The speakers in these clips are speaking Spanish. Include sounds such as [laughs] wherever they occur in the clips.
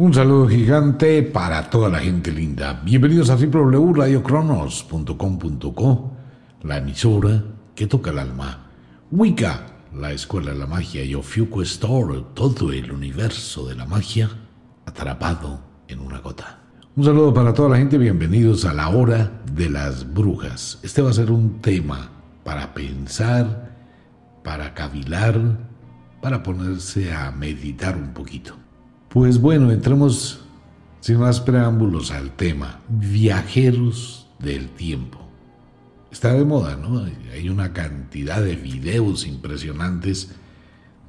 Un saludo gigante para toda la gente linda. Bienvenidos a www.radiocronos.com.co, la emisora que toca el alma. Wicca, la escuela de la magia y Ofiuco Store, todo el universo de la magia atrapado en una gota. Un saludo para toda la gente, bienvenidos a la hora de las brujas. Este va a ser un tema para pensar, para cavilar, para ponerse a meditar un poquito. Pues bueno, entremos sin más preámbulos al tema. Viajeros del tiempo. Está de moda, ¿no? Hay una cantidad de videos impresionantes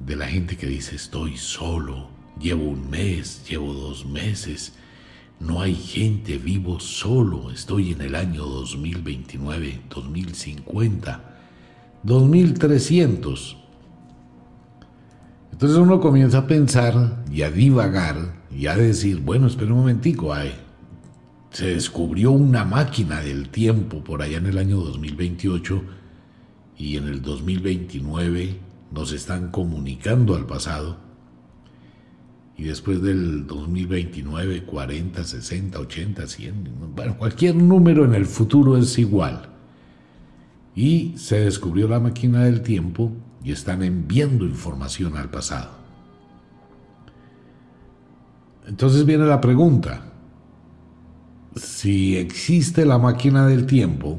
de la gente que dice estoy solo, llevo un mes, llevo dos meses, no hay gente vivo solo, estoy en el año 2029, 2050, 2300. Entonces uno comienza a pensar y a divagar y a decir, bueno, espera un momentico, ay, se descubrió una máquina del tiempo por allá en el año 2028 y en el 2029 nos están comunicando al pasado. Y después del 2029, 40, 60, 80, 100, bueno, cualquier número en el futuro es igual. Y se descubrió la máquina del tiempo y están enviando información al pasado. Entonces viene la pregunta, si existe la máquina del tiempo,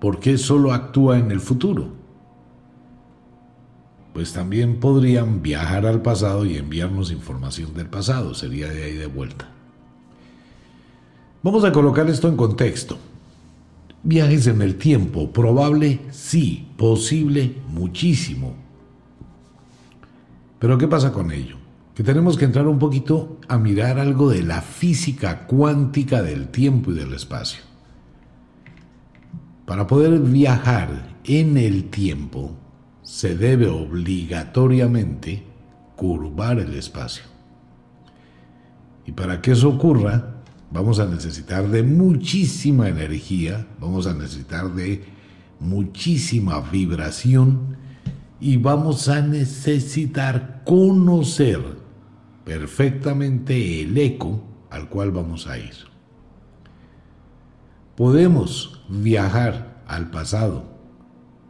¿por qué solo actúa en el futuro? Pues también podrían viajar al pasado y enviarnos información del pasado, sería de ahí de vuelta. Vamos a colocar esto en contexto. Viajes en el tiempo, probable, sí, posible, muchísimo. Pero ¿qué pasa con ello? Que tenemos que entrar un poquito a mirar algo de la física cuántica del tiempo y del espacio. Para poder viajar en el tiempo, se debe obligatoriamente curvar el espacio. Y para que eso ocurra, vamos a necesitar de muchísima energía, vamos a necesitar de muchísima vibración y vamos a necesitar conocer perfectamente el eco al cual vamos a ir. Podemos viajar al pasado,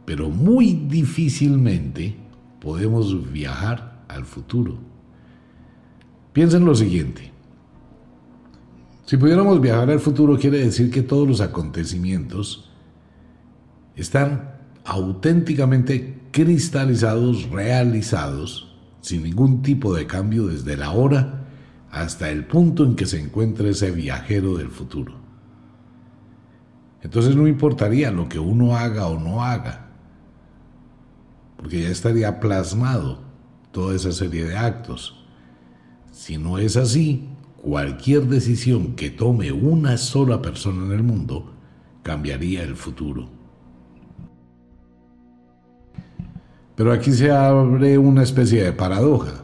pero muy difícilmente podemos viajar al futuro. Piensen lo siguiente. Si pudiéramos viajar al futuro, quiere decir que todos los acontecimientos están auténticamente cristalizados, realizados, sin ningún tipo de cambio desde la hora hasta el punto en que se encuentra ese viajero del futuro. Entonces no importaría lo que uno haga o no haga, porque ya estaría plasmado toda esa serie de actos. Si no es así, cualquier decisión que tome una sola persona en el mundo cambiaría el futuro. Pero aquí se abre una especie de paradoja.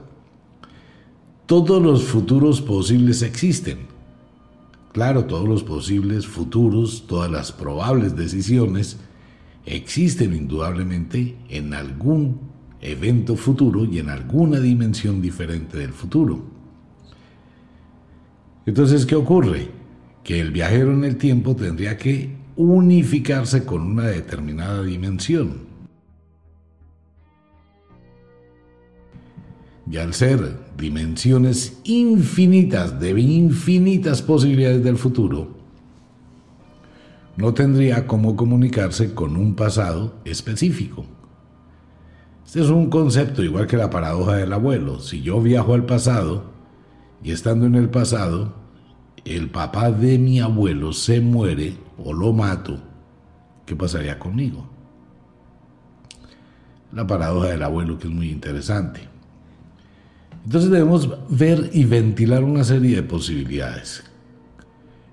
Todos los futuros posibles existen. Claro, todos los posibles futuros, todas las probables decisiones existen indudablemente en algún evento futuro y en alguna dimensión diferente del futuro. Entonces, ¿qué ocurre? Que el viajero en el tiempo tendría que unificarse con una determinada dimensión. Y al ser dimensiones infinitas de infinitas posibilidades del futuro, no tendría cómo comunicarse con un pasado específico. Este es un concepto igual que la paradoja del abuelo. Si yo viajo al pasado y estando en el pasado, el papá de mi abuelo se muere o lo mato, ¿qué pasaría conmigo? La paradoja del abuelo que es muy interesante. Entonces debemos ver y ventilar una serie de posibilidades.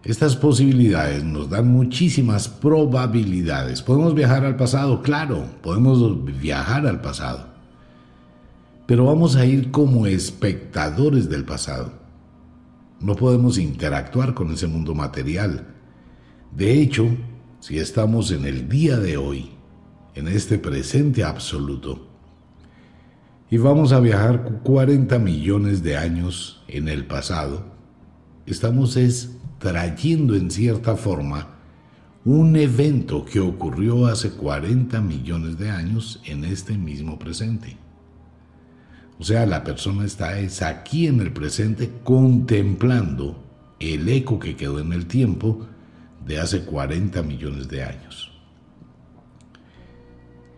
Estas posibilidades nos dan muchísimas probabilidades. ¿Podemos viajar al pasado? Claro, podemos viajar al pasado. Pero vamos a ir como espectadores del pasado. No podemos interactuar con ese mundo material. De hecho, si estamos en el día de hoy, en este presente absoluto, y vamos a viajar 40 millones de años en el pasado, estamos es trayendo en cierta forma un evento que ocurrió hace 40 millones de años en este mismo presente. O sea, la persona está es aquí en el presente contemplando el eco que quedó en el tiempo de hace 40 millones de años.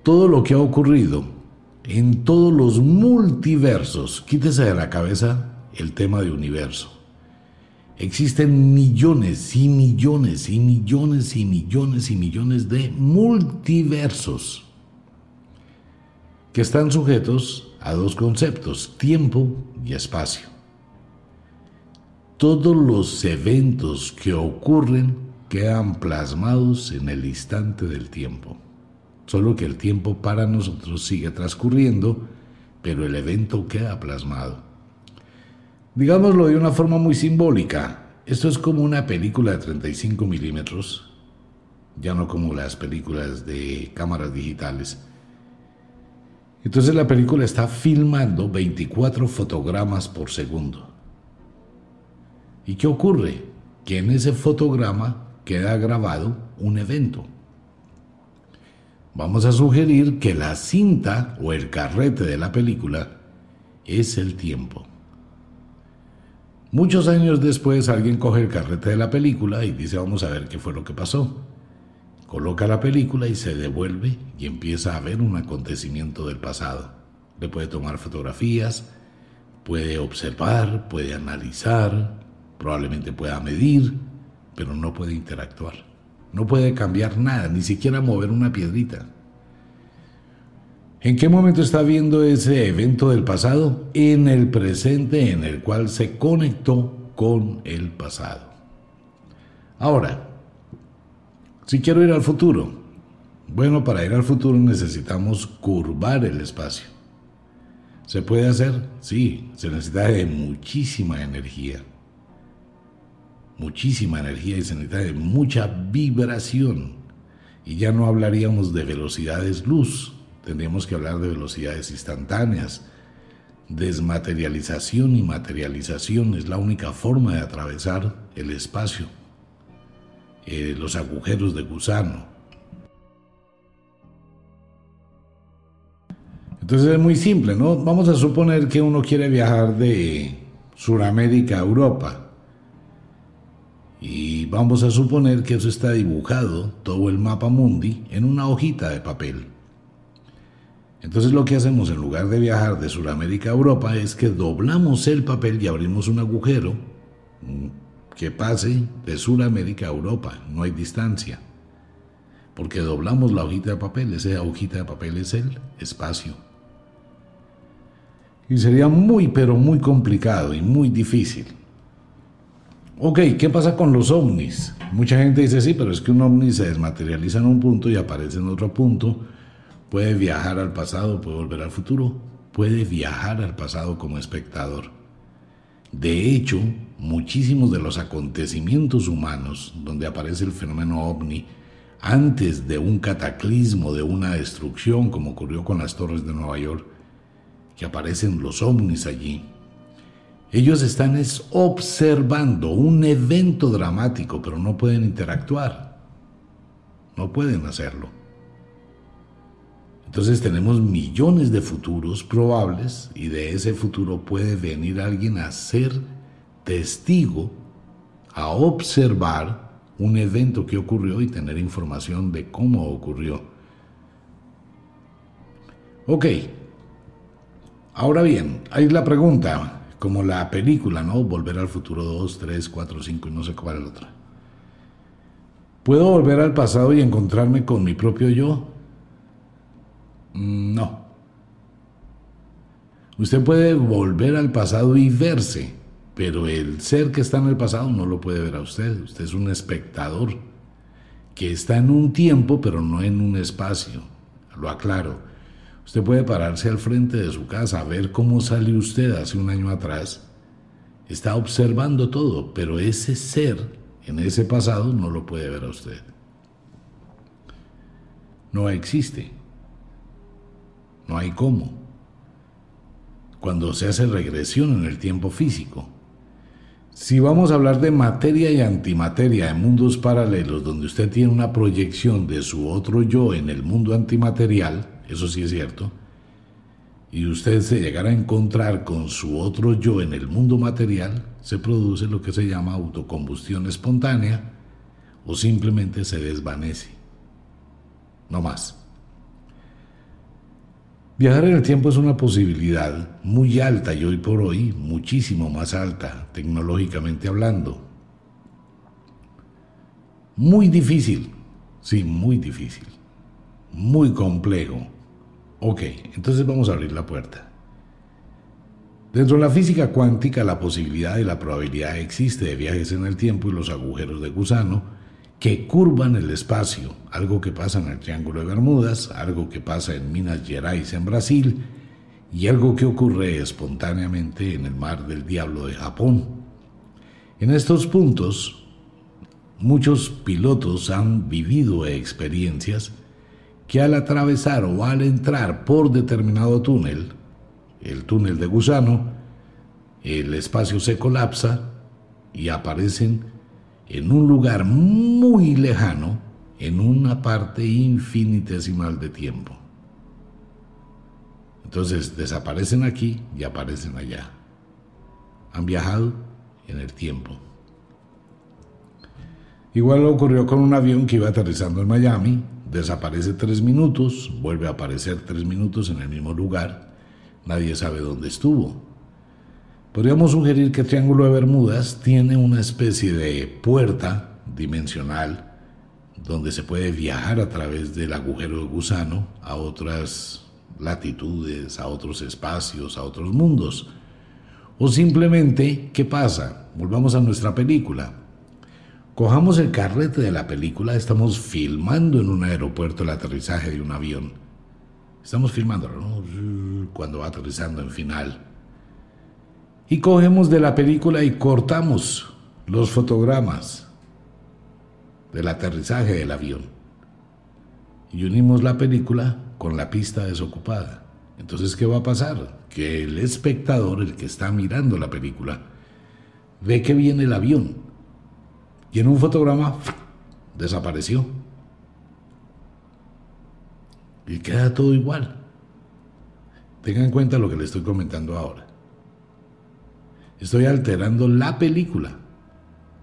Todo lo que ha ocurrido en todos los multiversos, quítese de la cabeza el tema de universo. Existen millones y millones y millones y millones y millones de multiversos que están sujetos a dos conceptos, tiempo y espacio. Todos los eventos que ocurren quedan plasmados en el instante del tiempo. Solo que el tiempo para nosotros sigue transcurriendo, pero el evento queda plasmado. Digámoslo de una forma muy simbólica, esto es como una película de 35 milímetros, ya no como las películas de cámaras digitales. Entonces la película está filmando 24 fotogramas por segundo. ¿Y qué ocurre? Que en ese fotograma queda grabado un evento. Vamos a sugerir que la cinta o el carrete de la película es el tiempo. Muchos años después alguien coge el carrete de la película y dice vamos a ver qué fue lo que pasó. Coloca la película y se devuelve y empieza a ver un acontecimiento del pasado. Le puede tomar fotografías, puede observar, puede analizar, probablemente pueda medir, pero no puede interactuar. No puede cambiar nada, ni siquiera mover una piedrita. ¿En qué momento está viendo ese evento del pasado? En el presente en el cual se conectó con el pasado. Ahora, si quiero ir al futuro, bueno, para ir al futuro necesitamos curvar el espacio. ¿Se puede hacer? Sí, se necesita de muchísima energía. Muchísima energía y se necesita mucha vibración. Y ya no hablaríamos de velocidades luz, tendríamos que hablar de velocidades instantáneas. Desmaterialización y materialización es la única forma de atravesar el espacio, eh, los agujeros de gusano. Entonces es muy simple, ¿no? Vamos a suponer que uno quiere viajar de Sudamérica a Europa. Y vamos a suponer que eso está dibujado, todo el mapa mundi, en una hojita de papel. Entonces lo que hacemos en lugar de viajar de Sudamérica a Europa es que doblamos el papel y abrimos un agujero mm, que pase de Sudamérica a Europa, no hay distancia. Porque doblamos la hojita de papel, esa hojita de papel es el espacio. Y sería muy, pero muy complicado y muy difícil. Ok, ¿qué pasa con los ovnis? Mucha gente dice, sí, pero es que un ovni se desmaterializa en un punto y aparece en otro punto Puede viajar al pasado, puede volver al futuro, puede viajar al pasado como espectador. De hecho, muchísimos de los acontecimientos humanos donde aparece el fenómeno ovni, antes de un cataclismo, de una destrucción, como ocurrió con las torres de Nueva York, que aparecen los ovnis allí, ellos están observando un evento dramático, pero no pueden interactuar. No pueden hacerlo. Entonces tenemos millones de futuros probables y de ese futuro puede venir alguien a ser testigo, a observar un evento que ocurrió y tener información de cómo ocurrió. Ok, ahora bien, hay la pregunta, como la película, ¿no? Volver al futuro 2, 3, 4, 5 y no sé cuál es la otra. ¿Puedo volver al pasado y encontrarme con mi propio yo? No. Usted puede volver al pasado y verse, pero el ser que está en el pasado no lo puede ver a usted. Usted es un espectador que está en un tiempo, pero no en un espacio. Lo aclaro. Usted puede pararse al frente de su casa, ver cómo salió usted hace un año atrás. Está observando todo, pero ese ser en ese pasado no lo puede ver a usted. No existe. No hay cómo. Cuando se hace regresión en el tiempo físico, Si vamos a hablar de materia y antimateria en mundos paralelos, donde usted tiene una proyección de su otro yo en el mundo antimaterial, eso sí es cierto, y usted se llegara a encontrar con su otro yo en el mundo material, se produce lo que se llama autocombustión espontánea o simplemente se desvanece. No más. Viajar en el tiempo es una posibilidad muy alta y hoy por hoy muchísimo más alta, tecnológicamente hablando. Muy difícil, sí, muy difícil, muy complejo. Ok, entonces vamos a abrir la puerta. Dentro de la física cuántica la posibilidad y la probabilidad existe de viajes en el tiempo y los agujeros de gusano que curvan el espacio, algo que pasa en el Triángulo de Bermudas, algo que pasa en Minas Gerais en Brasil y algo que ocurre espontáneamente en el Mar del Diablo de Japón. En estos puntos, muchos pilotos han vivido experiencias que al atravesar o al entrar por determinado túnel, el túnel de gusano, el espacio se colapsa y aparecen en un lugar muy lejano, en una parte infinitesimal de tiempo. Entonces desaparecen aquí y aparecen allá. Han viajado en el tiempo. Igual ocurrió con un avión que iba aterrizando en Miami, desaparece tres minutos, vuelve a aparecer tres minutos en el mismo lugar, nadie sabe dónde estuvo. Podríamos sugerir que el Triángulo de Bermudas tiene una especie de puerta dimensional donde se puede viajar a través del agujero de gusano a otras latitudes, a otros espacios, a otros mundos. O simplemente, ¿qué pasa? Volvamos a nuestra película. Cojamos el carrete de la película, estamos filmando en un aeropuerto el aterrizaje de un avión. Estamos filmando cuando va aterrizando en final y cogemos de la película y cortamos los fotogramas del aterrizaje del avión y unimos la película con la pista desocupada. Entonces, ¿qué va a pasar? Que el espectador, el que está mirando la película, ve que viene el avión y en un fotograma desapareció. Y queda todo igual. Tengan en cuenta lo que le estoy comentando ahora. Estoy alterando la película.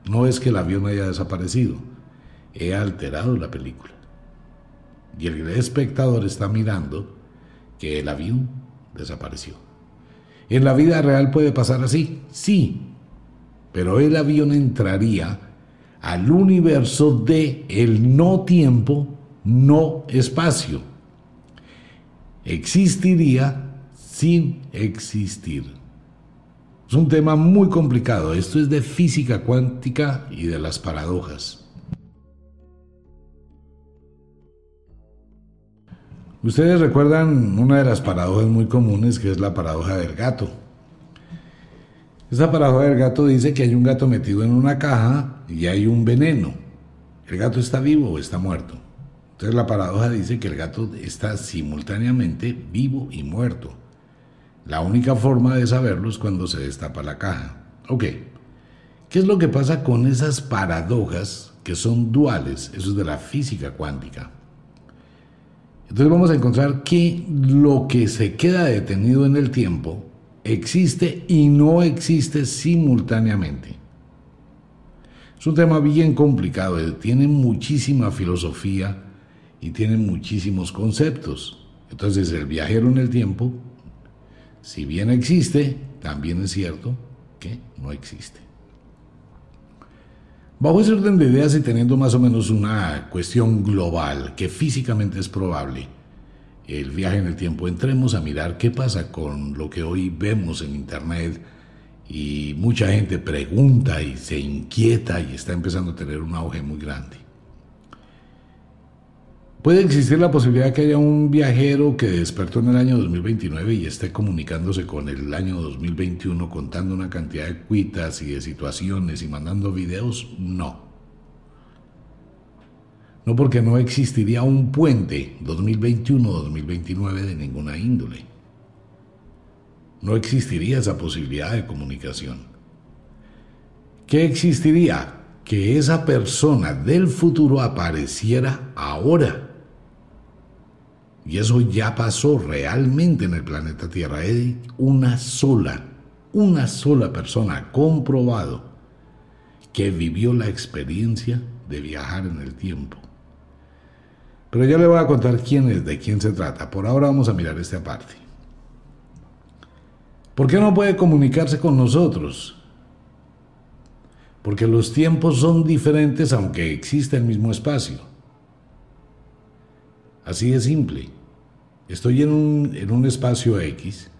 No es que el avión haya desaparecido. He alterado la película. Y el espectador está mirando que el avión desapareció. ¿En la vida real puede pasar así? Sí. Pero el avión entraría al universo de el no tiempo, no espacio. Existiría sin existir. Es un tema muy complicado. Esto es de física cuántica y de las paradojas. Ustedes recuerdan una de las paradojas muy comunes que es la paradoja del gato. Esa paradoja del gato dice que hay un gato metido en una caja y hay un veneno. ¿El gato está vivo o está muerto? Entonces la paradoja dice que el gato está simultáneamente vivo y muerto. La única forma de saberlo es cuando se destapa la caja. Ok, ¿qué es lo que pasa con esas paradojas que son duales? Eso es de la física cuántica. Entonces vamos a encontrar que lo que se queda detenido en el tiempo existe y no existe simultáneamente. Es un tema bien complicado, eh, tiene muchísima filosofía y tiene muchísimos conceptos. Entonces el viajero en el tiempo si bien existe, también es cierto que no existe. Bajo ese orden de ideas y teniendo más o menos una cuestión global que físicamente es probable, el viaje en el tiempo, entremos a mirar qué pasa con lo que hoy vemos en Internet y mucha gente pregunta y se inquieta y está empezando a tener un auge muy grande. Puede existir la posibilidad que haya un viajero que despertó en el año 2029 y esté comunicándose con el año 2021 contando una cantidad de cuitas y de situaciones y mandando videos. No. No porque no existiría un puente 2021-2029 de ninguna índole. No existiría esa posibilidad de comunicación. ¿qué existiría? Que esa persona del futuro apareciera ahora. Y eso ya pasó realmente en el planeta Tierra. Hay una sola, una sola persona comprobado que vivió la experiencia de viajar en el tiempo. Pero ya le voy a contar quién es, de quién se trata. Por ahora vamos a mirar esta parte. ¿Por qué no puede comunicarse con nosotros? Porque los tiempos son diferentes aunque exista el mismo espacio. Así de simple. Estoy en un, en un espacio X.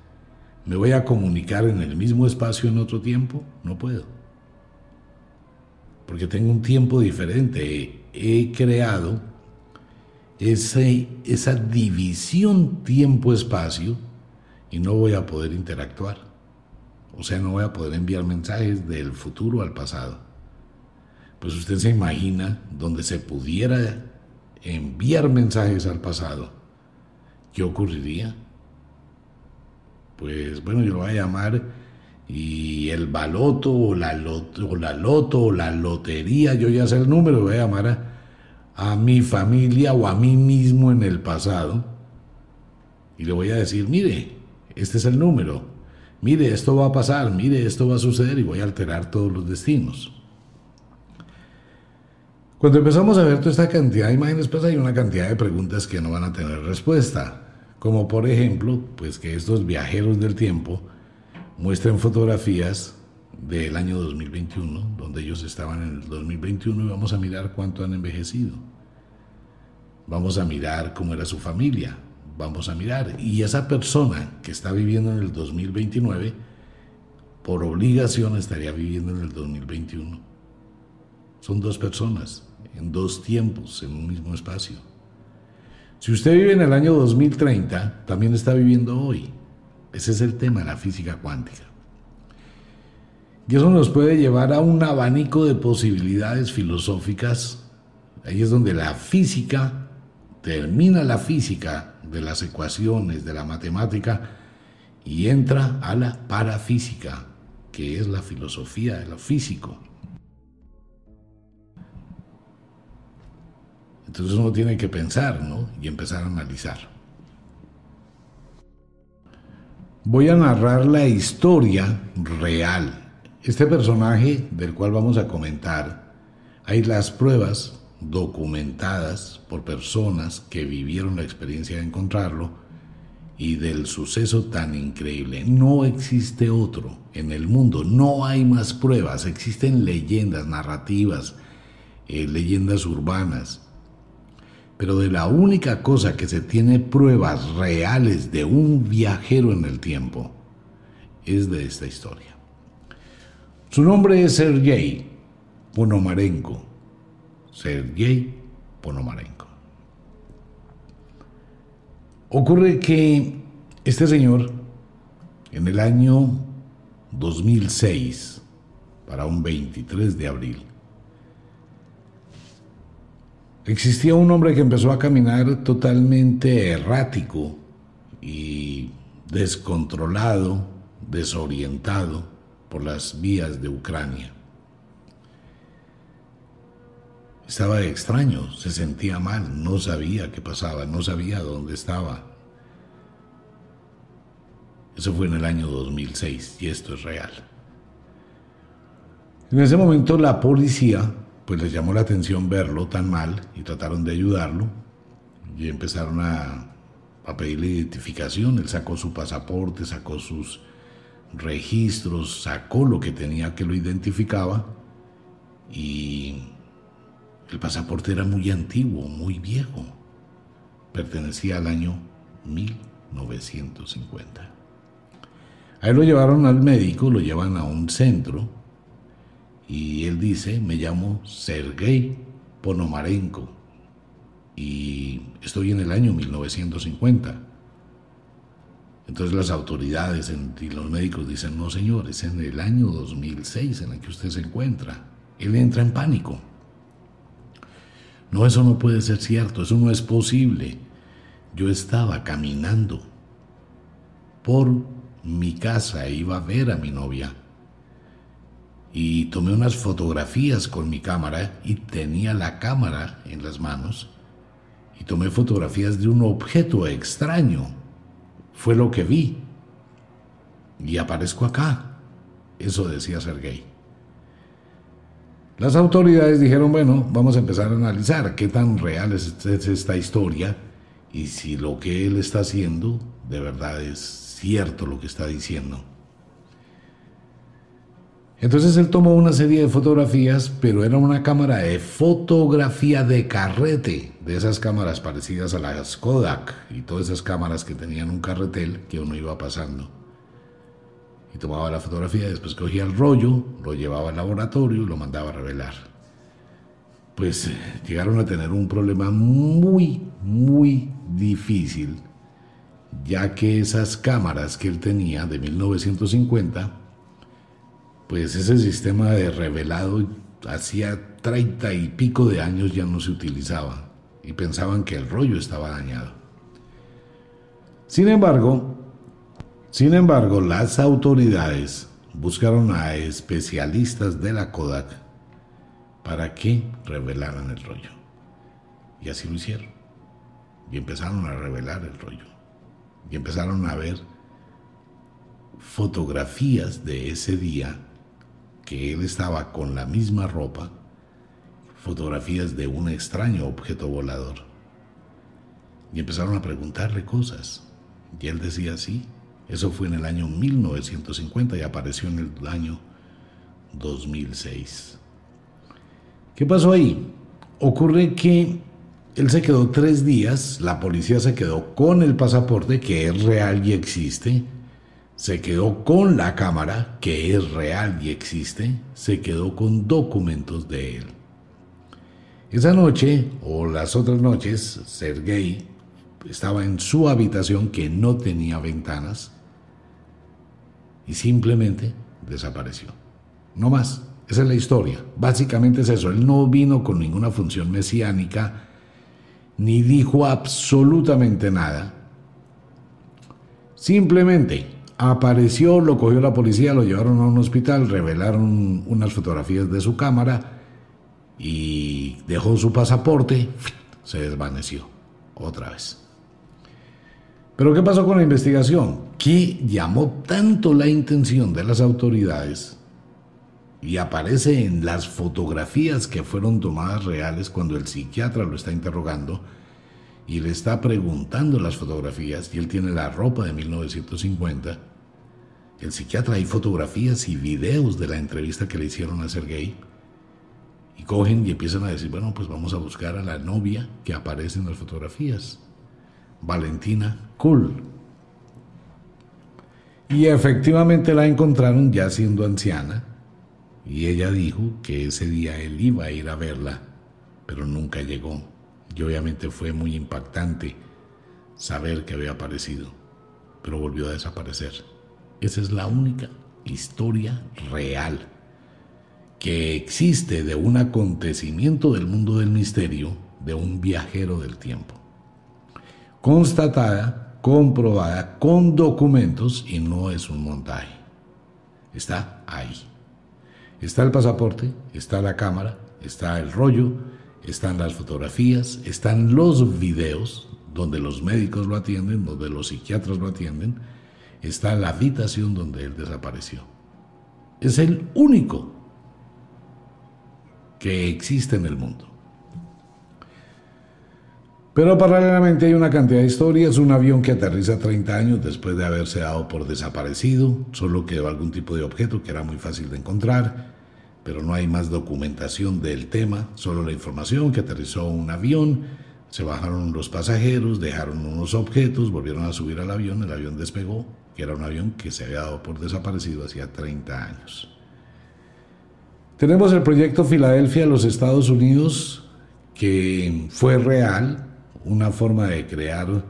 ¿Me voy a comunicar en el mismo espacio en otro tiempo? No puedo. Porque tengo un tiempo diferente. He creado ese, esa división tiempo-espacio y no voy a poder interactuar. O sea, no voy a poder enviar mensajes del futuro al pasado. Pues usted se imagina donde se pudiera enviar mensajes al pasado. ¿Qué ocurriría? Pues bueno, yo lo voy a llamar y el baloto o la loto o la, loto, o la lotería, yo ya sé el número, voy a llamar a, a mi familia o a mí mismo en el pasado y le voy a decir, mire, este es el número, mire, esto va a pasar, mire, esto va a suceder y voy a alterar todos los destinos. Cuando empezamos a ver toda esta cantidad de imágenes, pues hay una cantidad de preguntas que no van a tener respuesta, como por ejemplo, pues que estos viajeros del tiempo muestren fotografías del año 2021, donde ellos estaban en el 2021 y vamos a mirar cuánto han envejecido. Vamos a mirar cómo era su familia, vamos a mirar. Y esa persona que está viviendo en el 2029, por obligación estaría viviendo en el 2021. Son dos personas, en dos tiempos, en un mismo espacio. Si usted vive en el año 2030, también está viviendo hoy. Ese es el tema de la física cuántica. Y eso nos puede llevar a un abanico de posibilidades filosóficas. Ahí es donde la física termina la física de las ecuaciones, de la matemática, y entra a la parafísica, que es la filosofía de lo físico. Entonces uno tiene que pensar, ¿no? Y empezar a analizar. Voy a narrar la historia real. Este personaje del cual vamos a comentar, hay las pruebas documentadas por personas que vivieron la experiencia de encontrarlo y del suceso tan increíble. No existe otro en el mundo, no hay más pruebas, existen leyendas, narrativas, eh, leyendas urbanas, pero de la única cosa que se tiene pruebas reales de un viajero en el tiempo es de esta historia. Su nombre es Sergei Ponomarenko Sergei Ponomarenko. Ocurre que este señor, en el año 2006, para un 23 de abril, existía un hombre que empezó a caminar totalmente errático y descontrolado, desorientado por las vías de Ucrania. Estaba extraño, se sentía mal, no sabía qué pasaba, no sabía dónde estaba. Eso fue en el año 2006 y esto es real. En ese momento la policía pues les llamó la atención verlo tan mal y trataron de ayudarlo y empezaron a, a pedirle identificación. Él sacó su pasaporte, sacó sus registros, sacó lo que tenía que lo identificaba y el pasaporte era muy antiguo, muy viejo. Pertenecía al año 1950. Ahí lo llevaron al médico, lo llevan a un centro y él dice, me llamo Sergei Ponomarenko y estoy en el año 1950. Entonces las autoridades y los médicos dicen, no señor, es en el año 2006 en el que usted se encuentra. Él entra en pánico. No, eso no puede ser cierto, eso no es posible. Yo estaba caminando por mi casa iba a ver a mi novia. y tomé unas fotografías con mi cámara y tenía la cámara en las manos y tomé fotografías de un objeto extraño. Fue lo que vi. Y aparezco acá. Eso decía Sergei. Las autoridades dijeron, bueno, vamos a empezar a analizar qué tan real es esta historia y si lo que él está haciendo de verdad es cierto lo que está diciendo. Entonces él tomó una serie de fotografías, pero era una cámara de fotografía de carrete, de esas cámaras parecidas a las Kodak y todas esas cámaras que tenían un carretel que uno iba pasando. Y tomaba la fotografía, después cogía el rollo, lo llevaba al laboratorio y lo mandaba a revelar. Pues eh, llegaron a tener un problema muy, muy difícil, ya que esas cámaras que él tenía de 1950, pues ese sistema de revelado hacía treinta y pico de años ya no se utilizaba y pensaban que el rollo estaba dañado. Sin embargo, sin embargo, las autoridades buscaron a especialistas de la Kodak para que revelaran el rollo. Y así lo hicieron. Y empezaron a revelar el rollo. Y empezaron a ver fotografías de ese día que él estaba con la misma ropa, fotografías de un extraño objeto volador. Y empezaron a preguntarle cosas. Y él decía sí. Eso fue en el año 1950 y apareció en el año 2006. ¿Qué pasó ahí? Ocurre que él se quedó tres días, la policía se quedó con el pasaporte que es real y existe, se quedó con la cámara, que es real y existe, se quedó con documentos de él. Esa noche, o las otras noches, Sergei estaba en su habitación que no tenía ventanas y simplemente desapareció. No más, esa es la historia. Básicamente es eso, él no vino con ninguna función mesiánica, ni dijo absolutamente nada. Simplemente Apareció, lo cogió la policía, lo llevaron a un hospital, revelaron unas fotografías de su cámara y dejó su pasaporte, se desvaneció otra vez. Pero ¿qué pasó con la investigación? ¿Qué llamó tanto la intención de las autoridades y aparece en las fotografías que fueron tomadas reales cuando el psiquiatra lo está interrogando y le está preguntando las fotografías y él tiene la ropa de 1950. El psiquiatra hay fotografías y videos de la entrevista que le hicieron a Sergei y cogen y empiezan a decir, bueno, pues vamos a buscar a la novia que aparece en las fotografías, Valentina Kuhl. Y efectivamente la encontraron ya siendo anciana y ella dijo que ese día él iba a ir a verla, pero nunca llegó. Y obviamente fue muy impactante saber que había aparecido, pero volvió a desaparecer. Esa es la única historia real que existe de un acontecimiento del mundo del misterio de un viajero del tiempo. Constatada, comprobada, con documentos y no es un montaje. Está ahí. Está el pasaporte, está la cámara, está el rollo, están las fotografías, están los videos donde los médicos lo atienden, donde los psiquiatras lo atienden, está la habitación donde él desapareció. Es el único que existe en el mundo. Pero paralelamente hay una cantidad de historias, un avión que aterriza 30 años después de haberse dado por desaparecido, solo quedó algún tipo de objeto que era muy fácil de encontrar, pero no hay más documentación del tema, solo la información que aterrizó un avión, se bajaron los pasajeros, dejaron unos objetos, volvieron a subir al avión, el avión despegó, que era un avión que se había dado por desaparecido hacía 30 años. Tenemos el proyecto Filadelfia, los Estados Unidos, que fue real, una forma de crear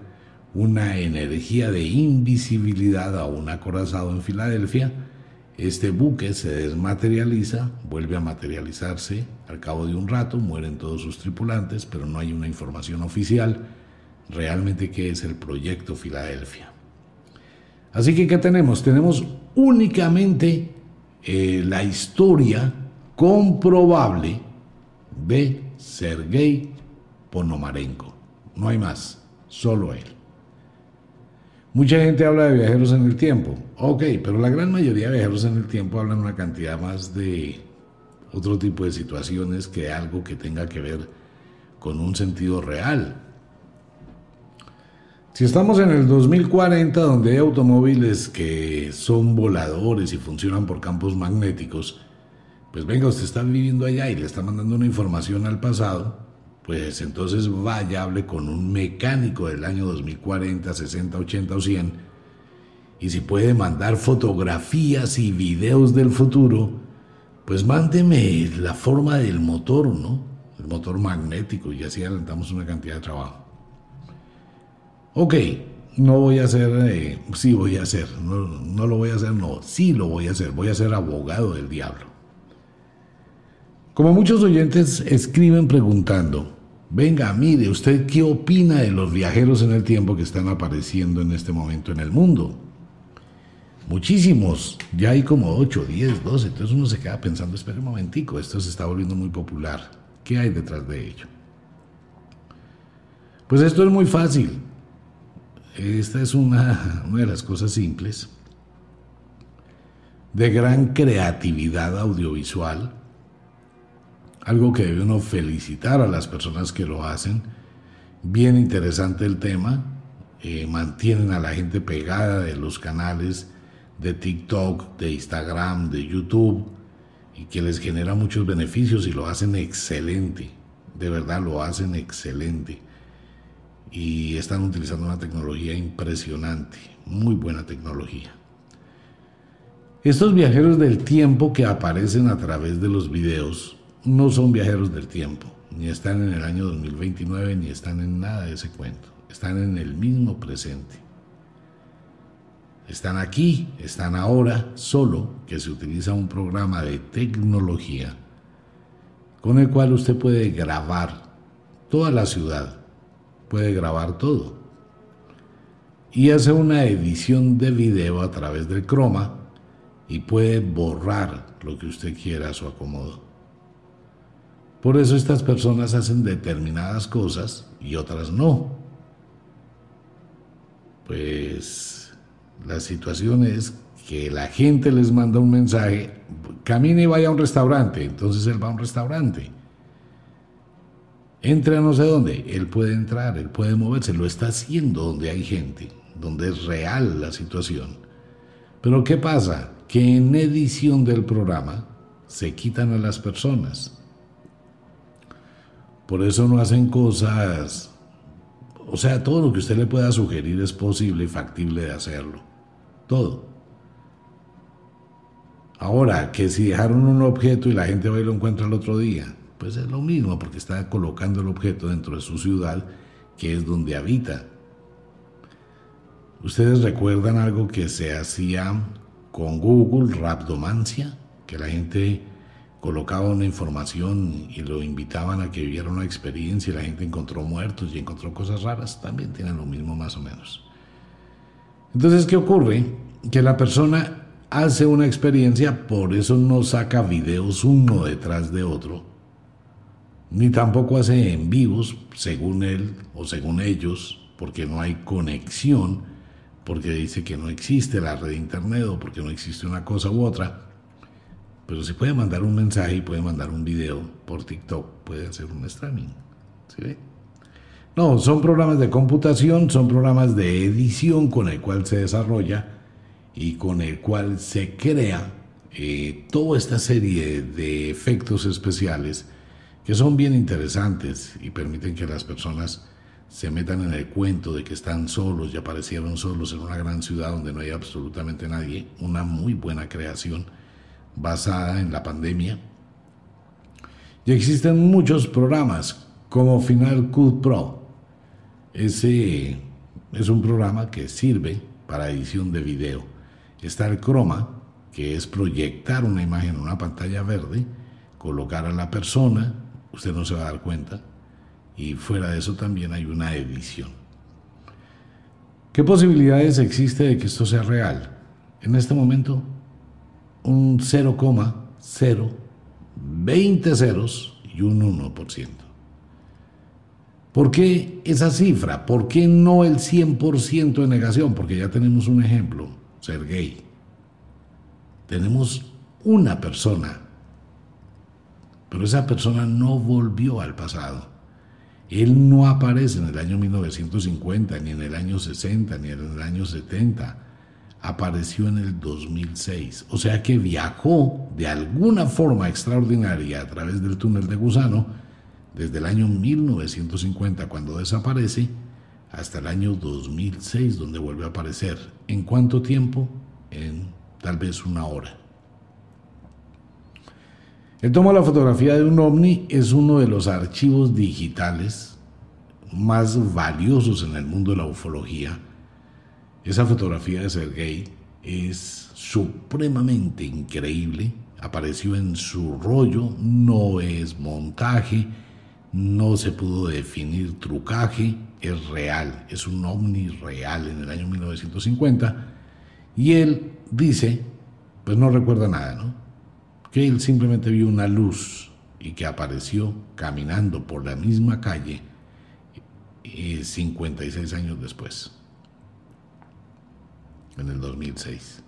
una energía de invisibilidad a un acorazado en Filadelfia, este buque se desmaterializa, vuelve a materializarse al cabo de un rato, mueren todos sus tripulantes, pero no hay una información oficial realmente qué es el proyecto Filadelfia. Así que, ¿qué tenemos? Tenemos únicamente eh, la historia comprobable de Sergei Ponomarenko. No hay más, solo él. Mucha gente habla de viajeros en el tiempo. Ok, pero la gran mayoría de viajeros en el tiempo hablan una cantidad más de otro tipo de situaciones que algo que tenga que ver con un sentido real. Si estamos en el 2040, donde hay automóviles que son voladores y funcionan por campos magnéticos, pues venga, usted está viviendo allá y le está mandando una información al pasado, pues entonces vaya, hable con un mecánico del año 2040, 60, 80 o 100, y si puede mandar fotografías y videos del futuro, pues mándeme la forma del motor, ¿no? El motor magnético y así adelantamos una cantidad de trabajo. Ok, no voy a hacer, eh, sí voy a hacer, no, no lo voy a hacer, no, sí lo voy a hacer, voy a ser abogado del diablo. Como muchos oyentes escriben preguntando, venga, mire, ¿usted qué opina de los viajeros en el tiempo que están apareciendo en este momento en el mundo? Muchísimos, ya hay como 8, 10, 12, entonces uno se queda pensando, espera un momentico, esto se está volviendo muy popular, ¿qué hay detrás de ello? Pues esto es muy fácil, esta es una, [laughs] de las cosas simples de gran creatividad audiovisual, algo que debe uno felicitar a las personas que lo hacen. Bien interesante el tema, eh, mantienen a la gente pegada de los canales de TikTok, de Instagram, de YouTube, y que les genera muchos beneficios y lo hacen excelente, de verdad lo hacen excelente y están utilizando una tecnología impresionante, muy buena tecnología. Estos viajeros del tiempo que aparecen a través de los videos no son viajeros del tiempo, ni están en el año 2029, ni están en nada de ese cuento, están en el mismo presente. Están aquí, están ahora, solo que se utiliza un programa de tecnología con el cual usted puede grabar toda la ciudad puede grabar todo. Y hace una edición de video a través del croma y puede borrar lo que usted quiera a su acomodo. Por eso estas personas hacen determinadas cosas y otras no. Pues la situación es que la gente les manda un mensaje, camine y vaya a un restaurante, entonces él va a un restaurante entre a no sé dónde, él puede entrar, él puede moverse, lo está haciendo donde hay gente, donde es real la situación. Pero ¿qué pasa? Que en edición del programa se quitan a las personas. Por eso no hacen cosas, o sea, todo lo que usted le pueda sugerir es posible y factible de hacerlo. Todo. Ahora, que si dejaron un objeto y la gente va y lo encuentra el otro día, pues es lo mismo porque está colocando el objeto dentro de su ciudad, que es donde habita. ¿Ustedes recuerdan algo que se hacía con Google, Rapdomancia? Que la gente colocaba una información y lo invitaban a que viviera una experiencia y la gente encontró muertos y encontró cosas raras, también tienen lo mismo más o menos. Entonces, ¿qué ocurre? Que la persona hace una experiencia, por eso no saca videos uno detrás de otro, ni tampoco hace en vivos, según él o según ellos, porque no hay conexión, porque dice que no existe la red de internet o porque no existe una cosa u otra. Pero si puede mandar un mensaje y puede mandar un video por TikTok, puede hacer un streaming. ¿Sí ve? No, son programas de computación, son programas de edición con el cual se desarrolla y con el cual se crea eh, toda esta serie de efectos especiales que son bien interesantes y permiten que las personas se metan en el cuento de que están solos y aparecieron solos en una gran ciudad donde no hay absolutamente nadie, una muy buena creación basada en la pandemia. Y existen muchos programas como Final Cut Pro. Ese es un programa que sirve para edición de video. Está el Chroma, que es proyectar una imagen en una pantalla verde, colocar a la persona, usted no se va a dar cuenta. Y fuera de eso también hay una edición. ¿Qué posibilidades existe de que esto sea real? En este momento, un 0,020 ceros y un 1%. ¿Por qué esa cifra? ¿Por qué no el 100% de negación? Porque ya tenemos un ejemplo, ser gay. Tenemos una persona, pero esa persona no volvió al pasado. Él no aparece en el año 1950, ni en el año 60, ni en el año 70. Apareció en el 2006. O sea que viajó de alguna forma extraordinaria a través del túnel de gusano desde el año 1950, cuando desaparece, hasta el año 2006, donde vuelve a aparecer. ¿En cuánto tiempo? En tal vez una hora. El tomo de la fotografía de un ovni es uno de los archivos digitales más valiosos en el mundo de la ufología. Esa fotografía de Sergei es supremamente increíble. Apareció en su rollo, no es montaje, no se pudo definir trucaje, es real, es un ovni real en el año 1950. Y él dice, pues no recuerda nada, ¿no? que él simplemente vio una luz y que apareció caminando por la misma calle 56 eh, años después, en el 2006.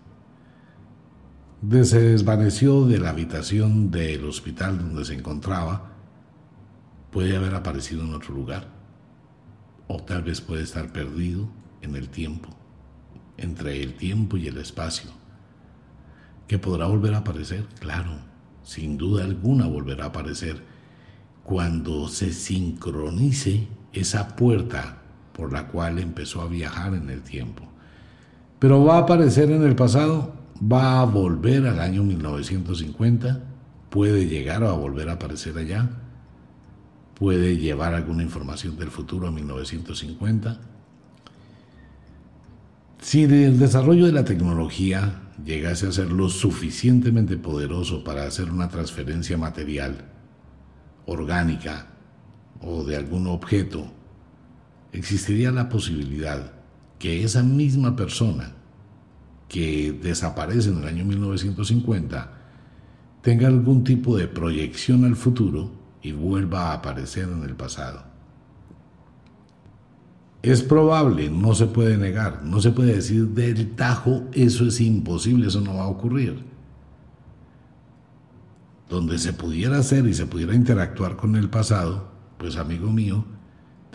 Se desvaneció de la habitación del hospital donde se encontraba, puede haber aparecido en otro lugar, o tal vez puede estar perdido en el tiempo, entre el tiempo y el espacio. Que podrá volver a aparecer, claro, sin duda alguna volverá a aparecer. Cuando se sincronice esa puerta por la cual empezó a viajar en el tiempo. Pero va a aparecer en el pasado, va a volver al año 1950, puede llegar a volver a aparecer allá, puede llevar alguna información del futuro a 1950. Si el desarrollo de la tecnología llegase a ser lo suficientemente poderoso para hacer una transferencia material, orgánica o de algún objeto, existiría la posibilidad que esa misma persona que desaparece en el año 1950 tenga algún tipo de proyección al futuro y vuelva a aparecer en el pasado. Es probable, no se puede negar, no se puede decir del tajo, eso es imposible, eso no va a ocurrir. Donde se pudiera hacer y se pudiera interactuar con el pasado, pues amigo mío,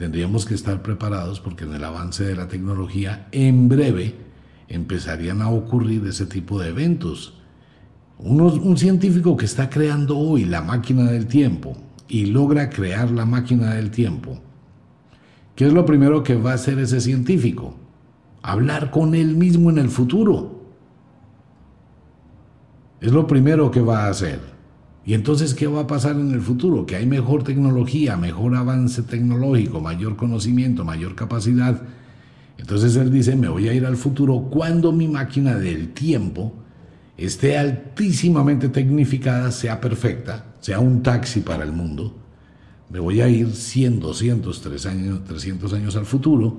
tendríamos que estar preparados porque en el avance de la tecnología, en breve, empezarían a ocurrir ese tipo de eventos. un científico que está creando hoy la máquina del tiempo y logra crear la máquina del tiempo, ¿Qué es lo primero que va a hacer ese científico? Hablar con él mismo en el futuro. Es lo primero que va a hacer. Y entonces, ¿qué va a pasar en el futuro? Que hay mejor tecnología, mejor avance tecnológico, mayor conocimiento, mayor capacidad. Entonces él dice, me voy a ir al futuro cuando mi máquina del tiempo esté altísimamente tecnificada, sea perfecta, sea un taxi para el mundo me voy a ir 100, 200, 300 años, 300 años al futuro,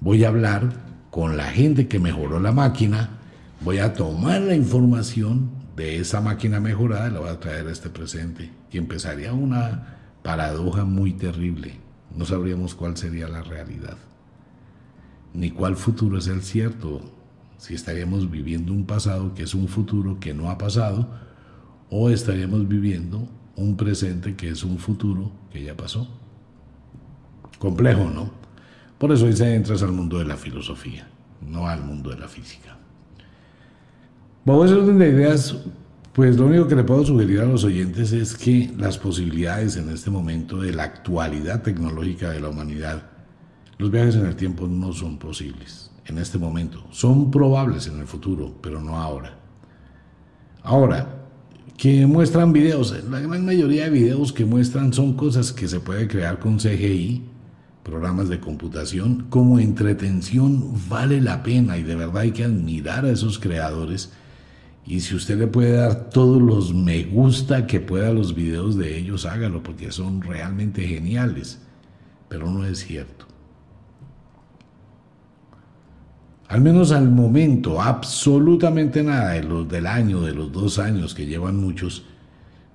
voy a hablar con la gente que mejoró la máquina, voy a tomar la información de esa máquina mejorada la voy a traer a este presente. Y empezaría una paradoja muy terrible. No sabríamos cuál sería la realidad, ni cuál futuro es el cierto, si estaríamos viviendo un pasado que es un futuro que no ha pasado, o estaríamos viviendo un presente que es un futuro que ya pasó. Complejo, ¿no? Por eso dice entras al mundo de la filosofía, no al mundo de la física. Vamos a orden de ideas, pues lo único que le puedo sugerir a los oyentes es que las posibilidades en este momento de la actualidad tecnológica de la humanidad, los viajes en el tiempo no son posibles en este momento. Son probables en el futuro, pero no ahora. Ahora, que muestran videos. La gran mayoría de videos que muestran son cosas que se puede crear con CGI, programas de computación. Como entretención vale la pena y de verdad hay que admirar a esos creadores. Y si usted le puede dar todos los me gusta que pueda los videos de ellos, hágalo porque son realmente geniales. Pero no es cierto. al menos al momento, absolutamente nada de los del año, de los dos años que llevan muchos,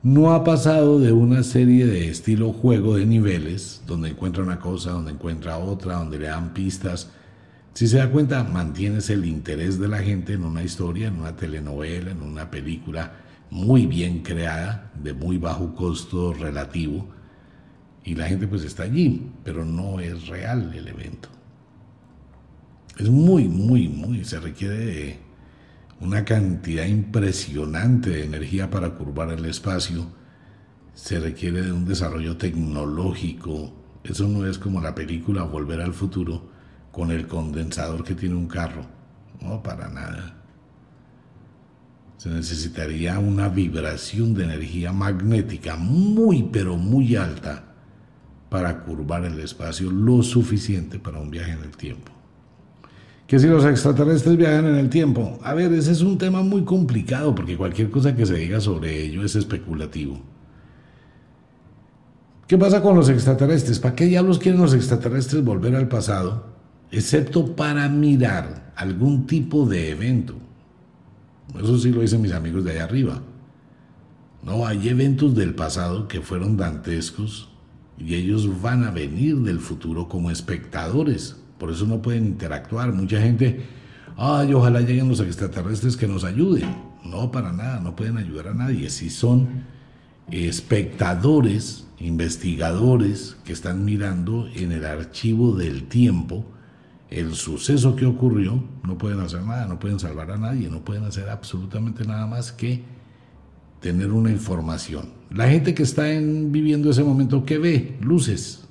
no ha pasado de una serie de estilo juego de niveles, donde encuentra una cosa, donde encuentra otra, donde le dan pistas. Si se da cuenta, mantienes el interés de la gente en una historia, en una telenovela, en una película muy bien creada, de muy bajo costo relativo, y la gente pues está allí, pero no es real el evento. Es muy, muy, muy, se requiere una cantidad impresionante de energía para curvar el espacio, se requiere de un desarrollo tecnológico, eso no es como la película Volver al Futuro con el condensador que tiene un carro, no para nada. Se necesitaría una vibración de energía magnética muy pero muy alta para curvar el espacio lo suficiente para un viaje en el tiempo que si los extraterrestres viajan en el tiempo. A ver, ese es un tema muy complicado porque cualquier cosa que se diga sobre ello es especulativo. ¿Qué pasa con los extraterrestres? ¿Para qué diablos quieren los extraterrestres volver al pasado? Excepto para mirar algún tipo de evento. Eso sí lo dicen mis amigos de allá arriba. No, hay eventos del pasado que fueron dantescos y ellos van a venir del futuro como espectadores por eso no pueden interactuar. Mucha gente, ay, ojalá lleguen los extraterrestres que nos ayuden. No, para nada, no pueden ayudar a nadie. Si son espectadores, investigadores que están mirando en el archivo del tiempo el suceso que ocurrió, no pueden hacer nada, no pueden salvar a nadie, no pueden hacer absolutamente nada más que tener una información. La gente que está en, viviendo ese momento, ¿qué ve? Luces,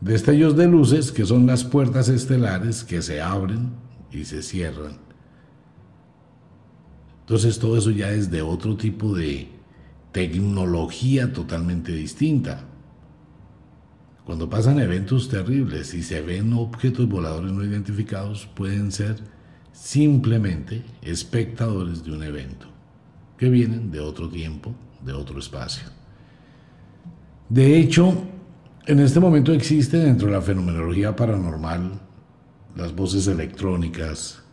Destellos de luces que son las puertas estelares que se abren y se cierran. Entonces todo eso ya es de otro tipo de tecnología totalmente distinta. Cuando pasan eventos terribles y se ven objetos voladores no identificados, pueden ser simplemente espectadores de un evento, que vienen de otro tiempo, de otro espacio. De hecho, en este momento existe dentro de la fenomenología paranormal las voces electrónicas,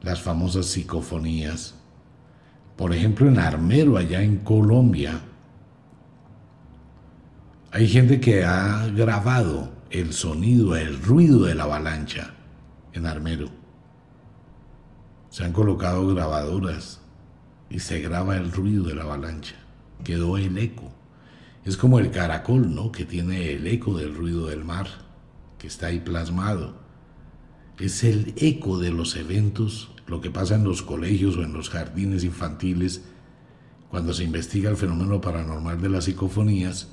las famosas psicofonías. Por ejemplo, en Armero, allá en Colombia, hay gente que ha grabado el sonido, el ruido de la avalancha en Armero. Se han colocado grabadoras y se graba el ruido de la avalancha. Quedó el eco. Es como el caracol, ¿no? Que tiene el eco del ruido del mar, que está ahí plasmado. Es el eco de los eventos, lo que pasa en los colegios o en los jardines infantiles, cuando se investiga el fenómeno paranormal de las psicofonías.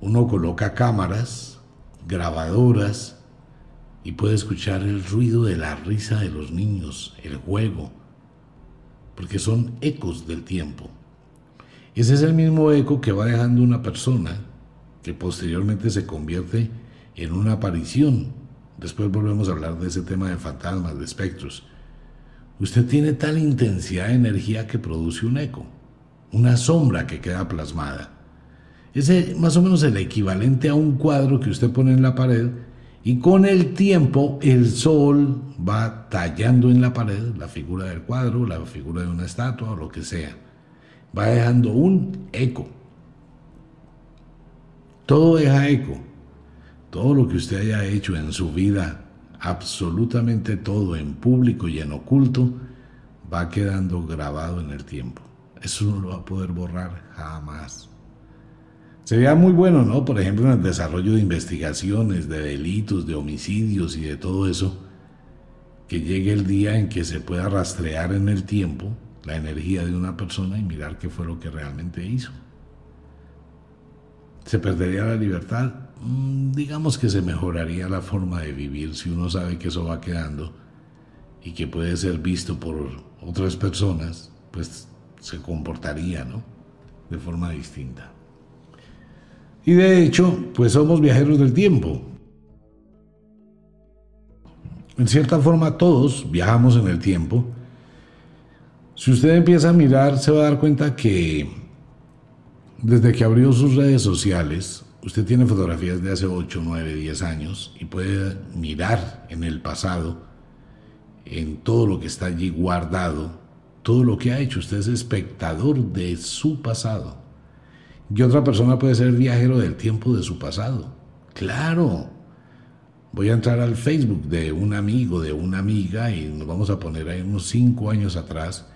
Uno coloca cámaras, grabadoras, y puede escuchar el ruido de la risa de los niños, el juego, porque son ecos del tiempo. Ese es el mismo eco que va dejando una persona que posteriormente se convierte en una aparición. Después volvemos a hablar de ese tema de fantasmas, de espectros. Usted tiene tal intensidad de energía que produce un eco, una sombra que queda plasmada. Es más o menos el equivalente a un cuadro que usted pone en la pared y con el tiempo el sol va tallando en la pared la figura del cuadro, la figura de una estatua o lo que sea va dejando un eco. Todo deja eco. Todo lo que usted haya hecho en su vida, absolutamente todo en público y en oculto, va quedando grabado en el tiempo. Eso no lo va a poder borrar jamás. Sería muy bueno, ¿no? Por ejemplo, en el desarrollo de investigaciones, de delitos, de homicidios y de todo eso, que llegue el día en que se pueda rastrear en el tiempo la energía de una persona y mirar qué fue lo que realmente hizo. ¿Se perdería la libertad? Mm, digamos que se mejoraría la forma de vivir si uno sabe que eso va quedando y que puede ser visto por otras personas, pues se comportaría, ¿no? De forma distinta. Y de hecho, pues somos viajeros del tiempo. En cierta forma todos viajamos en el tiempo si usted empieza a mirar, se va a dar cuenta que desde que abrió sus redes sociales, usted tiene fotografías de hace 8, 9, 10 años y puede mirar en el pasado, en todo lo que está allí guardado, todo lo que ha hecho. Usted es espectador de su pasado. Y otra persona puede ser viajero del tiempo de su pasado. Claro. Voy a entrar al Facebook de un amigo, de una amiga, y nos vamos a poner ahí unos cinco años atrás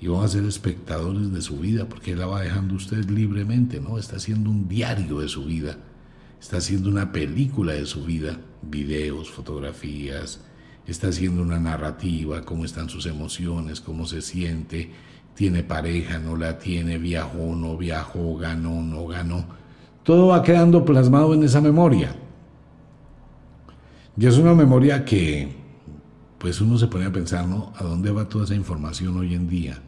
y vamos a ser espectadores de su vida, porque él la va dejando usted libremente, ¿no? Está haciendo un diario de su vida, está haciendo una película de su vida, videos, fotografías, está haciendo una narrativa, cómo están sus emociones, cómo se siente, tiene pareja, no la tiene, viajó, no viajó, ganó, no ganó. Todo va quedando plasmado en esa memoria. Y es una memoria que, pues uno se pone a pensar, ¿no? ¿A dónde va toda esa información hoy en día?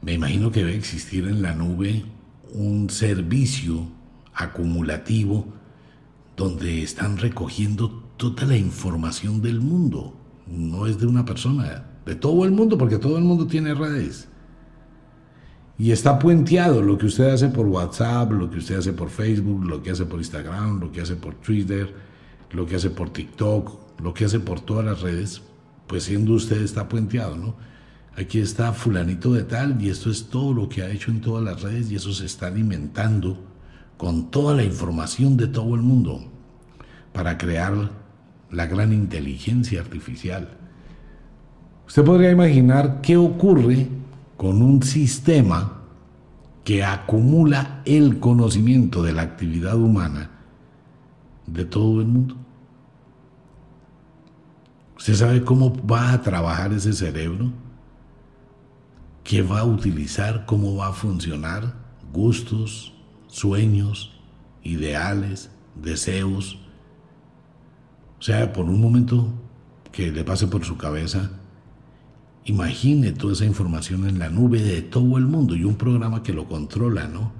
Me imagino que debe existir en la nube un servicio acumulativo donde están recogiendo toda la información del mundo. No es de una persona, de todo el mundo, porque todo el mundo tiene redes. Y está puenteado lo que usted hace por WhatsApp, lo que usted hace por Facebook, lo que hace por Instagram, lo que hace por Twitter, lo que hace por TikTok, lo que hace por todas las redes, pues siendo usted está puenteado, ¿no? aquí está fulanito de tal y esto es todo lo que ha hecho en todas las redes y eso se está alimentando con toda la información de todo el mundo para crear la gran inteligencia artificial. Usted podría imaginar qué ocurre con un sistema que acumula el conocimiento de la actividad humana de todo el mundo. ¿Usted sabe cómo va a trabajar ese cerebro? qué va a utilizar, cómo va a funcionar, gustos, sueños, ideales, deseos. O sea, por un momento que le pase por su cabeza, imagine toda esa información en la nube de todo el mundo y un programa que lo controla, ¿no?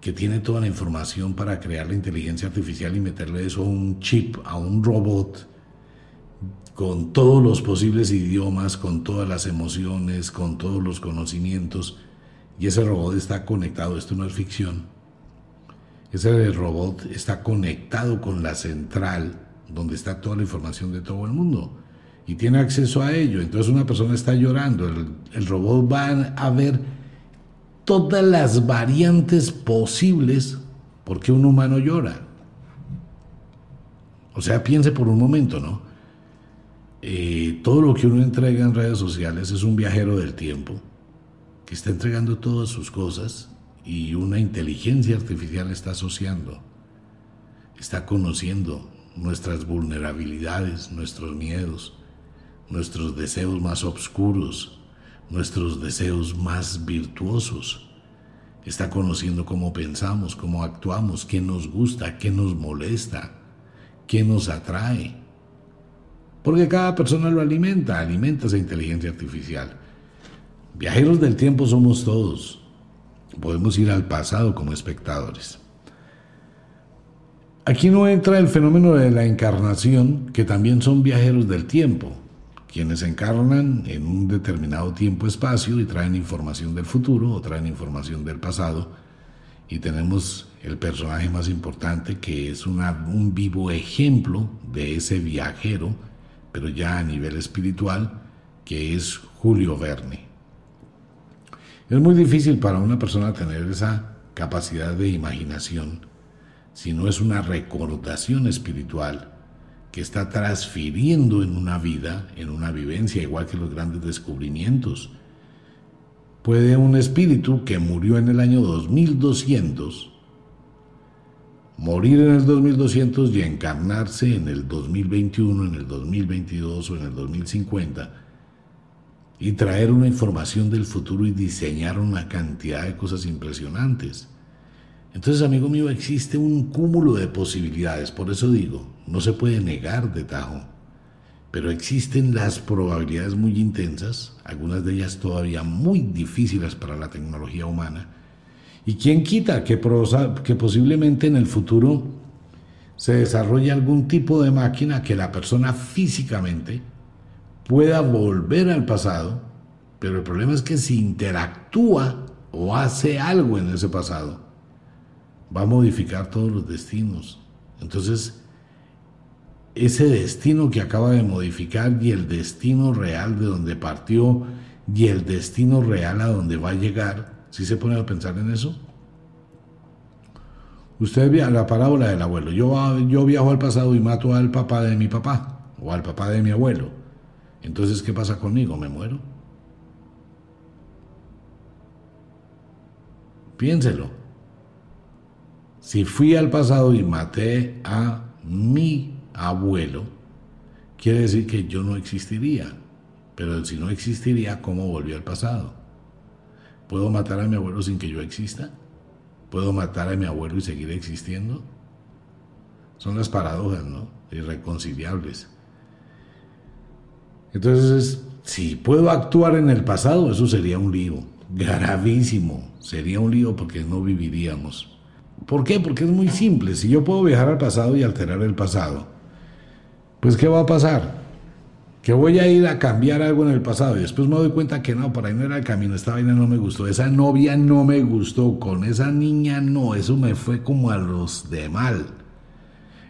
Que tiene toda la información para crear la inteligencia artificial y meterle eso a un chip, a un robot con todos los posibles idiomas, con todas las emociones, con todos los conocimientos, y ese robot está conectado, esto no es ficción, ese robot está conectado con la central donde está toda la información de todo el mundo y tiene acceso a ello. Entonces una persona está llorando, el, robot va a ver todas las variantes posibles porque un humano llora. O sea, piense por un momento, ¿no? Eh, todo lo que uno entrega en redes sociales es un viajero del tiempo que está entregando todas sus cosas y una inteligencia artificial está asociando, está conociendo nuestras vulnerabilidades, nuestros miedos, nuestros deseos más oscuros, nuestros deseos más virtuosos. Está conociendo cómo pensamos, cómo actuamos, qué nos gusta, qué nos molesta, qué nos atrae porque cada persona lo alimenta, alimenta esa inteligencia artificial. Viajeros del tiempo somos todos. Podemos ir al pasado como espectadores. Aquí no entra el fenómeno de la encarnación, que también son viajeros del tiempo, quienes encarnan en un determinado tiempo-espacio y traen información del futuro o traen información del pasado. Y tenemos el personaje más importante que es un vivo ejemplo de ese viajero pero ya a nivel espiritual, que es Julio Verne. Es muy difícil para una persona tener esa capacidad de imaginación si no es una recordación espiritual que está transfiriendo en una vida, en una vivencia, igual que los grandes descubrimientos. Puede un espíritu que murió en el año 2200 morir en el 2200 y encarnarse en el 2021, en el 2022 o en el 2050 y traer una información del futuro y diseñar una cantidad de cosas impresionantes. Entonces, amigo mío, existe un cúmulo de posibilidades, por eso digo, no se puede negar de tajo, pero existen las probabilidades muy intensas, algunas de ellas todavía muy difíciles para la tecnología humana, ¿Y quién quita que, que posiblemente en el futuro se desarrolle algún tipo de máquina que la persona físicamente pueda volver al pasado, pero el problema es que si interactúa o hace algo en ese pasado, va a modificar todos los destinos. Entonces, ese destino que acaba de modificar y el destino real de donde partió y el destino real a donde va a llegar, ¿sí se pone a pensar en eso? Usted vea la parábola del abuelo. Yo, yo viajo al pasado y mato al papá de mi papá o al papá de mi abuelo. Entonces, ¿qué pasa conmigo? ¿Me muero? Piénselo. Si fui al pasado y maté a mi abuelo, quiere decir que yo no existiría. Pero si no existiría, ¿cómo volvió al pasado? ¿Puedo matar a mi abuelo sin que yo exista? ¿Puedo matar a mi abuelo y seguir existiendo? Son las paradojas, ¿no? Irreconciliables. Entonces, si puedo actuar en el pasado, eso sería un lío. Gravísimo. Sería un lío porque no viviríamos. ¿Por qué? Porque es muy simple. Si yo puedo viajar al pasado y alterar el pasado, pues ¿qué va a pasar? que voy a ir a cambiar algo en el pasado y después me doy cuenta que no, por ahí no era el camino, esta vaina no me gustó, esa novia no me gustó, con esa niña no, eso me fue como a los de mal.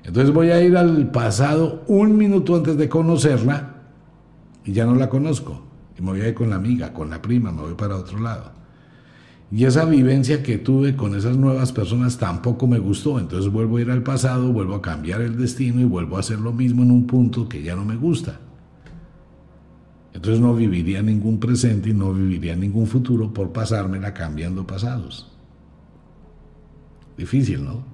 Entonces voy a ir al pasado un minuto antes de conocerla y ya no la conozco. Y me voy a ir con la amiga, con la prima, me voy para otro lado. Y esa vivencia que tuve con esas nuevas personas tampoco me gustó. Entonces vuelvo a ir al pasado, vuelvo a cambiar el destino y vuelvo a hacer lo mismo en un punto que ya no me gusta. Entonces no viviría ningún presente y no viviría ningún futuro por pasármela cambiando pasados. Difícil, ¿no?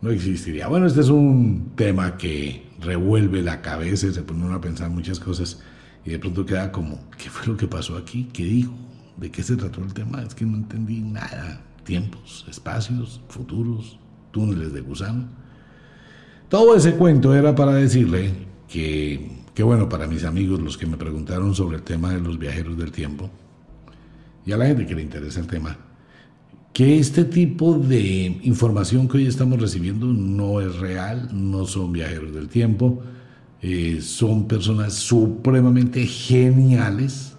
No existiría. Bueno, este es un tema que revuelve la cabeza y se pone uno a pensar muchas cosas y de pronto queda como, ¿qué fue lo que pasó aquí? ¿Qué dijo? ¿De qué se trató el tema? Es que no entendí nada. Tiempos, espacios, futuros, túneles de gusano. Todo ese cuento era para decirle que Qué bueno para mis amigos, los que me preguntaron sobre el tema de los viajeros del tiempo, y a la gente que le interesa el tema, que este tipo de información que hoy estamos recibiendo no es real, no son viajeros del tiempo, eh, son personas supremamente geniales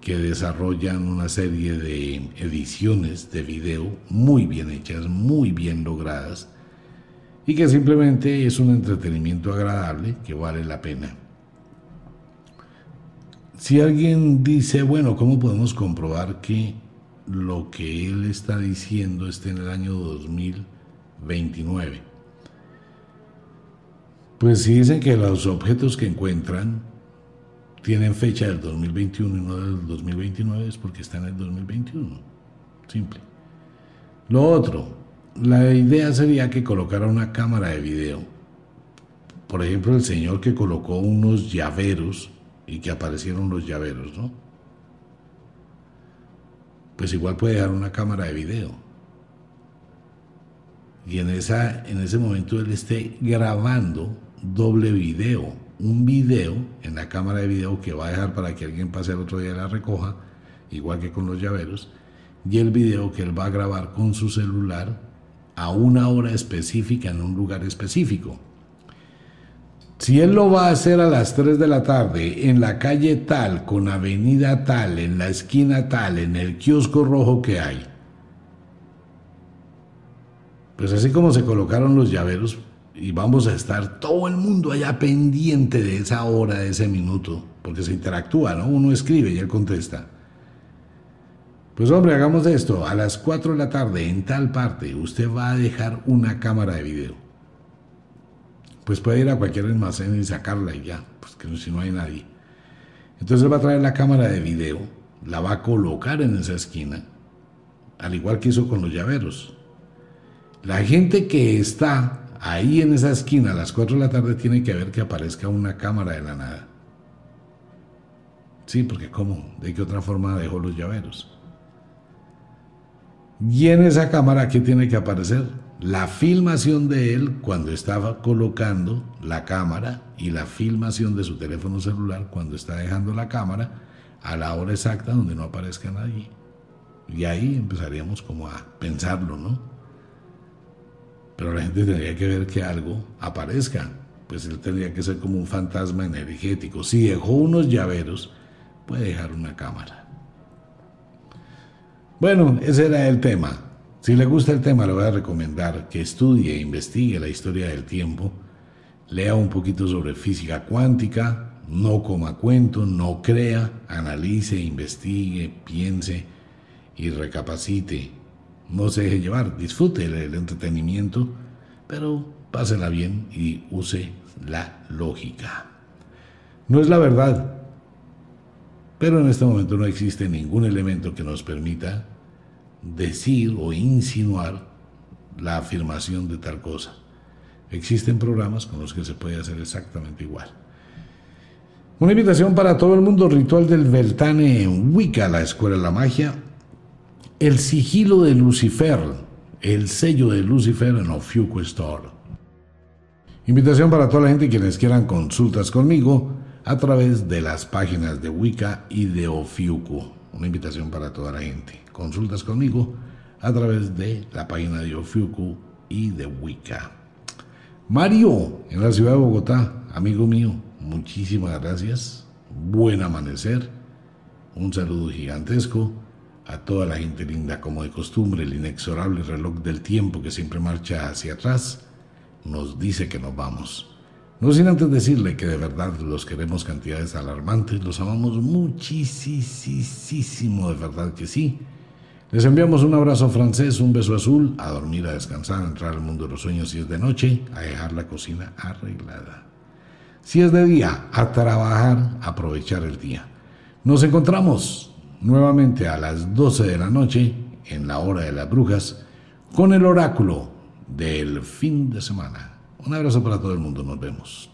que desarrollan una serie de ediciones de video muy bien hechas, muy bien logradas, y que simplemente es un entretenimiento agradable que vale la pena. Si alguien dice, bueno, ¿cómo podemos comprobar que lo que él está diciendo está en el año 2029? Pues si dicen que los objetos que encuentran tienen fecha del 2021 y no del 2029 es porque está en el 2021. Simple. Lo otro, la idea sería que colocara una cámara de video. Por ejemplo, el señor que colocó unos llaveros y que aparecieron los llaveros, ¿no? Pues igual puede dejar una cámara de video. Y en, esa, en ese momento él esté grabando doble video, un video en la cámara de video que va a dejar para que alguien pase el otro día y la recoja, igual que con los llaveros, y el video que él va a grabar con su celular a una hora específica en un lugar específico. Si él lo va a hacer a las 3 de la tarde en la calle tal, con avenida tal, en la esquina tal, en el kiosco rojo que hay, pues así como se colocaron los llaveros y vamos a estar todo el mundo allá pendiente de esa hora, de ese minuto, porque se interactúa, ¿no? Uno escribe y él contesta. Pues hombre, hagamos esto, a las 4 de la tarde en tal parte usted va a dejar una cámara de video pues puede ir a cualquier almacén y sacarla y ya, pues que si no hay nadie. Entonces él va a traer la cámara de video, la va a colocar en esa esquina, al igual que hizo con los llaveros. La gente que está ahí en esa esquina a las 4 de la tarde tiene que ver que aparezca una cámara de la nada. Sí, porque ¿cómo? ¿De qué otra forma dejó los llaveros? Y en esa cámara, ¿qué tiene que aparecer? la filmación de él cuando estaba colocando la cámara y la filmación de su teléfono celular cuando está dejando la cámara a la hora exacta donde no aparezca nadie. Y ahí empezaríamos como a pensarlo, ¿no? Pero la gente tendría que ver que algo aparezca. Pues él tendría que ser como un fantasma energético. Si dejó unos llaveros, puede dejar una cámara. Bueno, ese era el tema Si le gusta el tema, le voy a recomendar que estudie e investigue la historia del tiempo, lea un poquito sobre física cuántica, no coma cuento, no crea, analice, investigue, piense y recapacite. No se deje llevar, disfrute el entretenimiento, pero pásela bien y use la lógica. No es la verdad, pero en este momento no existe ningún elemento que nos permita decir o insinuar la afirmación de tal cosa. Existen programas con los que se puede hacer exactamente igual. Una invitación para todo el mundo, ritual del Beltane en Wicca, la Escuela de la Magia. El sigilo de Lucifer, el sello de Lucifer en Ofiuco Store. Invitación para toda la gente quienes quieran consultas conmigo a través de las páginas de Wicca y de Ofiuco. Una invitación para toda la gente. Consultas conmigo a través de la página de Ofiuco y de Wicca. Mario, en la ciudad de Bogotá, amigo mío, muchísimas gracias. Buen amanecer. Un saludo gigantesco a toda la gente linda, como de costumbre, el inexorable reloj del tiempo que siempre marcha hacia atrás nos dice que nos vamos. No sin antes decirle que de verdad los queremos cantidades alarmantes, los amamos muchísimo, de verdad que sí. Les enviamos un abrazo francés, un beso azul, a dormir, a descansar, a entrar al mundo de los sueños si es de noche, a dejar la cocina arreglada. Si es de día, a trabajar, a aprovechar el día. Nos encontramos nuevamente a las 12 de la noche, en la hora de las brujas, con el oráculo del fin de semana. Un abrazo para todo el mundo, nos vemos.